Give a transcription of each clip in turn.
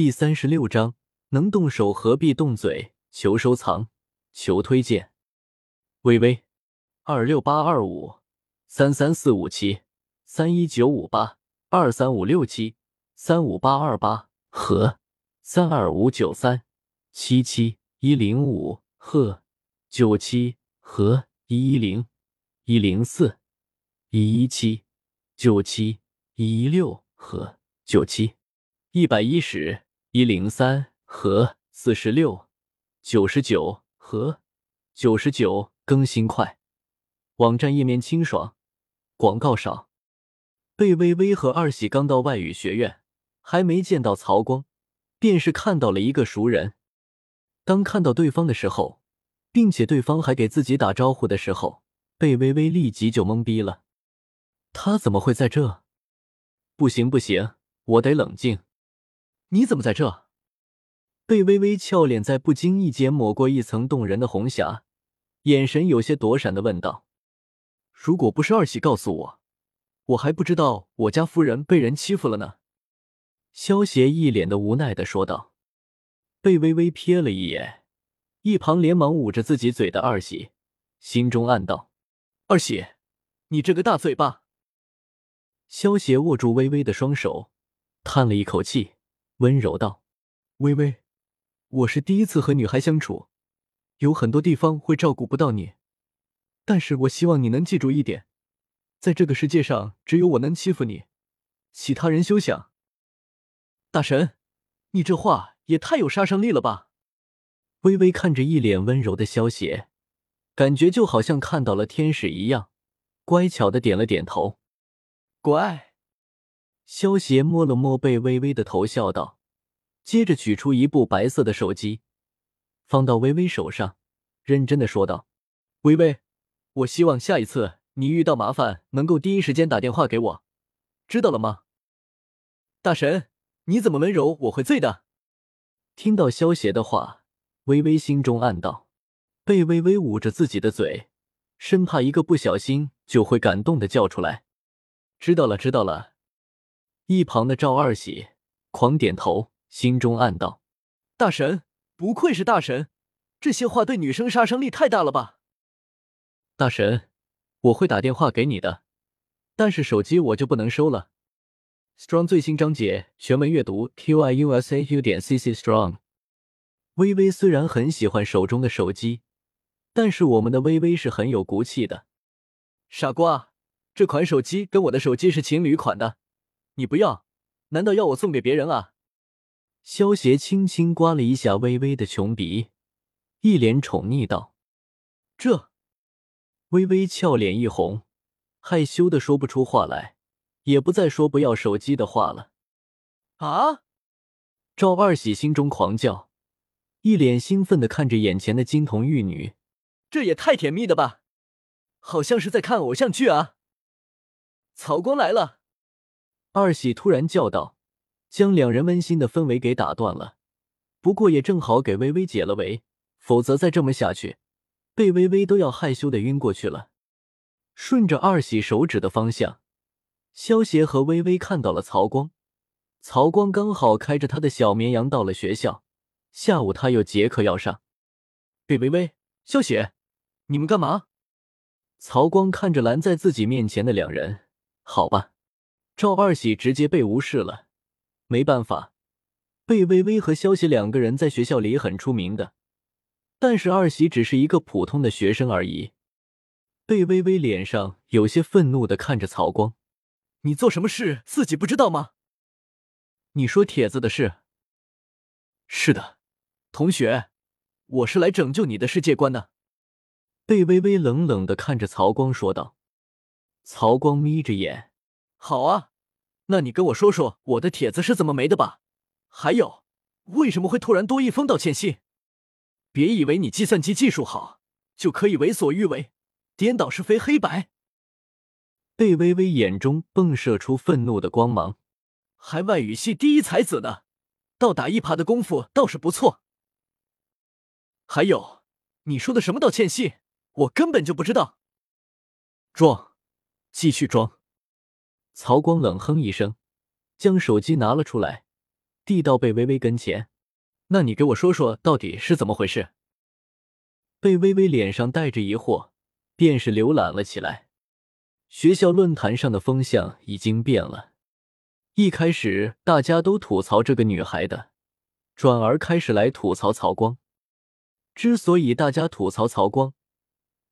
第三十六章，能动手何必动嘴？求收藏，求推荐。微微，二六八二五三三四五七三一九五八二三五六七三五八二八和三二五九三七七一零五和九七和一一零一零四一一七九七一一六和九七一百一十。一零三和四十六，九十九和九十九更新快，网站页面清爽，广告少。贝微微和二喜刚到外语学院，还没见到曹光，便是看到了一个熟人。当看到对方的时候，并且对方还给自己打招呼的时候，贝微微立即就懵逼了。他怎么会在这？不行不行，我得冷静。你怎么在这？贝微微俏脸在不经意间抹过一层动人的红霞，眼神有些躲闪的问道：“如果不是二喜告诉我，我还不知道我家夫人被人欺负了呢。”萧邪一脸的无奈的说道。贝微微瞥了一眼一旁连忙捂着自己嘴的二喜，心中暗道：“二喜，你这个大嘴巴。”萧邪握住微微的双手，叹了一口气。温柔道：“微微，我是第一次和女孩相处，有很多地方会照顾不到你，但是我希望你能记住一点，在这个世界上只有我能欺负你，其他人休想。”大神，你这话也太有杀伤力了吧！微微看着一脸温柔的萧邪，感觉就好像看到了天使一样，乖巧的点了点头，乖。萧邪摸了摸贝微微的头，笑道，接着取出一部白色的手机，放到微微手上，认真的说道：“微微，我希望下一次你遇到麻烦，能够第一时间打电话给我，知道了吗？”大神，你怎么温柔？我会醉的。听到萧邪的话，微微心中暗道：贝微微捂着自己的嘴，生怕一个不小心就会感动的叫出来。知道了，知道了。一旁的赵二喜狂点头，心中暗道：“大神不愧是大神，这些话对女生杀伤力太大了吧？”大神，我会打电话给你的，但是手机我就不能收了。Strong 最新章节全文阅读：q i u s a u 点 c c strong。微微虽然很喜欢手中的手机，但是我们的微微是很有骨气的。傻瓜，这款手机跟我的手机是情侣款的。你不要？难道要我送给别人啊？萧邪轻轻刮了一下微微的穷鼻，一脸宠溺道：“这。”微微俏脸一红，害羞的说不出话来，也不再说不要手机的话了。啊！赵二喜心中狂叫，一脸兴奋的看着眼前的金童玉女，这也太甜蜜了吧！好像是在看偶像剧啊！曹光来了。二喜突然叫道，将两人温馨的氛围给打断了。不过也正好给微微解了围，否则再这么下去，贝微微都要害羞的晕过去了。顺着二喜手指的方向，萧协和微微看到了曹光。曹光刚好开着他的小绵羊到了学校，下午他有节课要上。贝微微、萧雪，你们干嘛？曹光看着拦在自己面前的两人，好吧。赵二喜直接被无视了，没办法，贝微微和萧邪两个人在学校里很出名的，但是二喜只是一个普通的学生而已。贝微微脸上有些愤怒的看着曹光：“你做什么事自己不知道吗？你说帖子的事？是的，同学，我是来拯救你的世界观的。”贝微微冷冷的看着曹光说道。曹光眯着眼：“好啊。”那你跟我说说我的帖子是怎么没的吧？还有，为什么会突然多一封道歉信？别以为你计算机技术好就可以为所欲为，颠倒是非黑白。贝微微眼中迸射出愤怒的光芒，还外语系第一才子呢，倒打一耙的功夫倒是不错。还有，你说的什么道歉信？我根本就不知道。装，继续装。曹光冷哼一声，将手机拿了出来，递到贝微微跟前。那你给我说说，到底是怎么回事？贝微微脸上带着疑惑，便是浏览了起来。学校论坛上的风向已经变了，一开始大家都吐槽这个女孩的，转而开始来吐槽曹光。之所以大家吐槽曹光，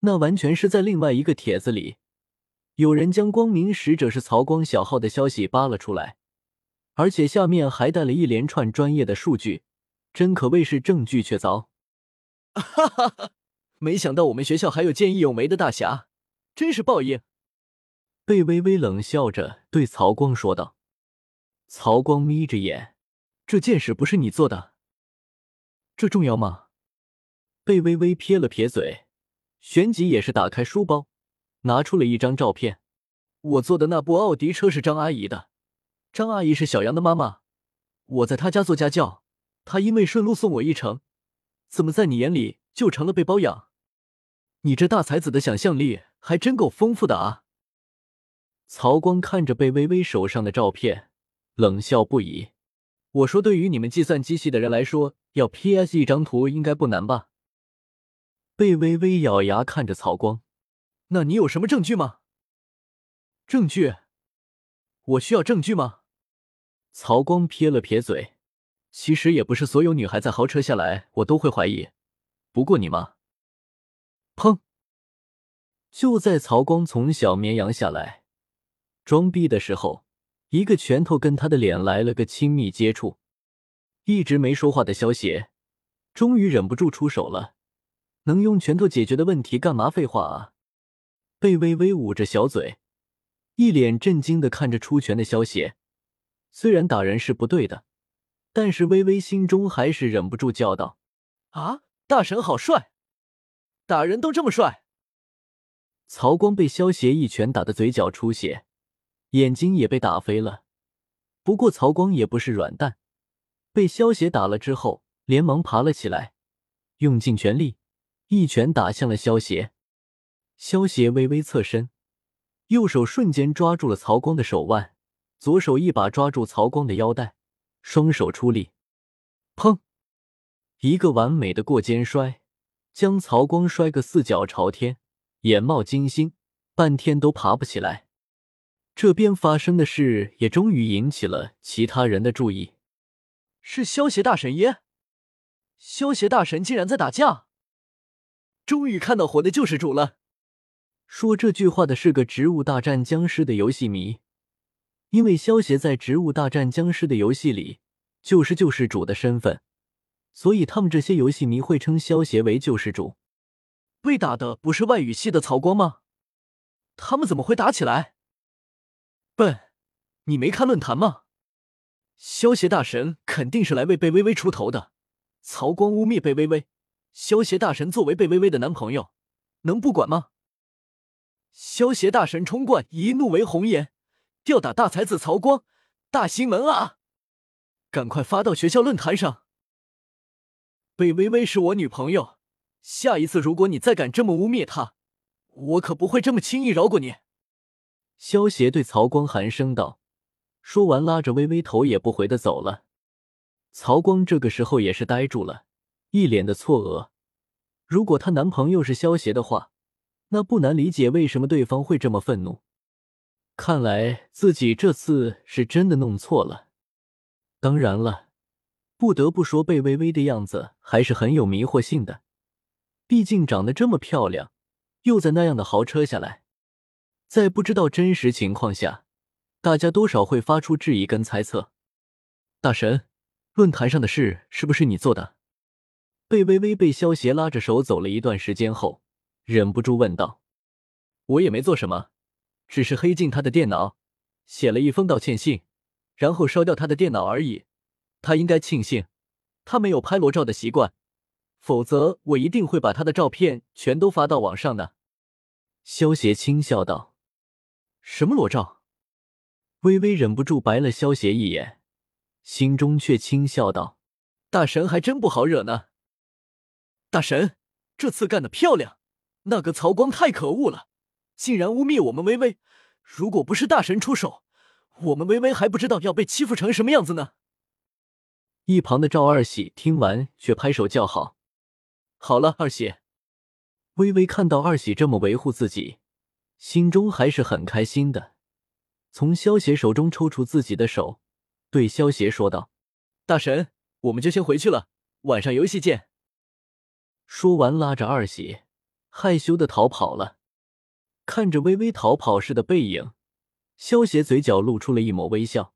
那完全是在另外一个帖子里，有人将“光明使者是曹光”小号的消息扒了出来，而且下面还带了一连串专业的数据。真可谓是证据确凿，哈哈哈！没想到我们学校还有见义勇为的大侠，真是报应。贝微微冷笑着对曹光说道。曹光眯着眼，这件事不是你做的，这重要吗？贝微微撇了撇嘴，旋即也是打开书包，拿出了一张照片。我坐的那部奥迪车是张阿姨的，张阿姨是小杨的妈妈，我在她家做家教。她因为顺路送我一程，怎么在你眼里就成了被包养？你这大才子的想象力还真够丰富的啊！曹光看着贝微微手上的照片，冷笑不已。我说，对于你们计算机系的人来说，要 PS 一张图应该不难吧？贝微微咬牙看着曹光，那你有什么证据吗？证据？我需要证据吗？曹光撇了撇嘴。其实也不是所有女孩在豪车下来，我都会怀疑。不过你嘛，砰！就在曹光从小绵羊下来装逼的时候，一个拳头跟他的脸来了个亲密接触。一直没说话的萧邪终于忍不住出手了。能用拳头解决的问题，干嘛废话啊？贝微微捂着小嘴，一脸震惊的看着出拳的萧邪。虽然打人是不对的。但是微微心中还是忍不住叫道：“啊，大神好帅，打人都这么帅！”曹光被萧邪一拳打的嘴角出血，眼睛也被打飞了。不过曹光也不是软蛋，被萧邪打了之后，连忙爬了起来，用尽全力一拳打向了萧邪。萧邪微微侧身，右手瞬间抓住了曹光的手腕，左手一把抓住曹光的腰带。双手出力，砰！一个完美的过肩摔，将曹光摔个四脚朝天，眼冒金星，半天都爬不起来。这边发生的事也终于引起了其他人的注意。是萧邪大神耶！萧邪大神竟然在打架！终于看到活的救世主了。说这句话的是个《植物大战僵尸》的游戏迷。因为萧协在《植物大战僵尸》的游戏里就是救世主的身份，所以他们这些游戏迷会称萧协为救世主。被打的不是外语系的曹光吗？他们怎么会打起来？笨，你没看论坛吗？萧协大神肯定是来为贝微微出头的。曹光污蔑贝微微，萧协大神作为贝微微的男朋友，能不管吗？萧协大神冲冠，一怒为红颜。吊打大才子曹光，大新闻啊！赶快发到学校论坛上。贝微微是我女朋友，下一次如果你再敢这么污蔑她，我可不会这么轻易饶过你。萧协对曹光寒声道，说完拉着微微头也不回的走了。曹光这个时候也是呆住了，一脸的错愕。如果她男朋友是萧协的话，那不难理解为什么对方会这么愤怒。看来自己这次是真的弄错了。当然了，不得不说贝微微的样子还是很有迷惑性的。毕竟长得这么漂亮，又在那样的豪车下来，在不知道真实情况下，大家多少会发出质疑跟猜测。大神，论坛上的事是不是你做的？贝微微被萧邪拉着手走了一段时间后，忍不住问道：“我也没做什么。”只是黑进他的电脑，写了一封道歉信，然后烧掉他的电脑而已。他应该庆幸，他没有拍裸照的习惯，否则我一定会把他的照片全都发到网上的。萧邪轻笑道：“什么裸照？”微微忍不住白了萧邪一眼，心中却轻笑道：“大神还真不好惹呢。大神这次干得漂亮，那个曹光太可恶了。”竟然污蔑我们微微，如果不是大神出手，我们微微还不知道要被欺负成什么样子呢。一旁的赵二喜听完，却拍手叫好：“好了，二喜。”微微看到二喜这么维护自己，心中还是很开心的。从萧邪手中抽出自己的手，对萧邪说道：“大神，我们就先回去了，晚上游戏见。”说完，拉着二喜害羞的逃跑了。看着微微逃跑似的背影，萧邪嘴角露出了一抹微笑。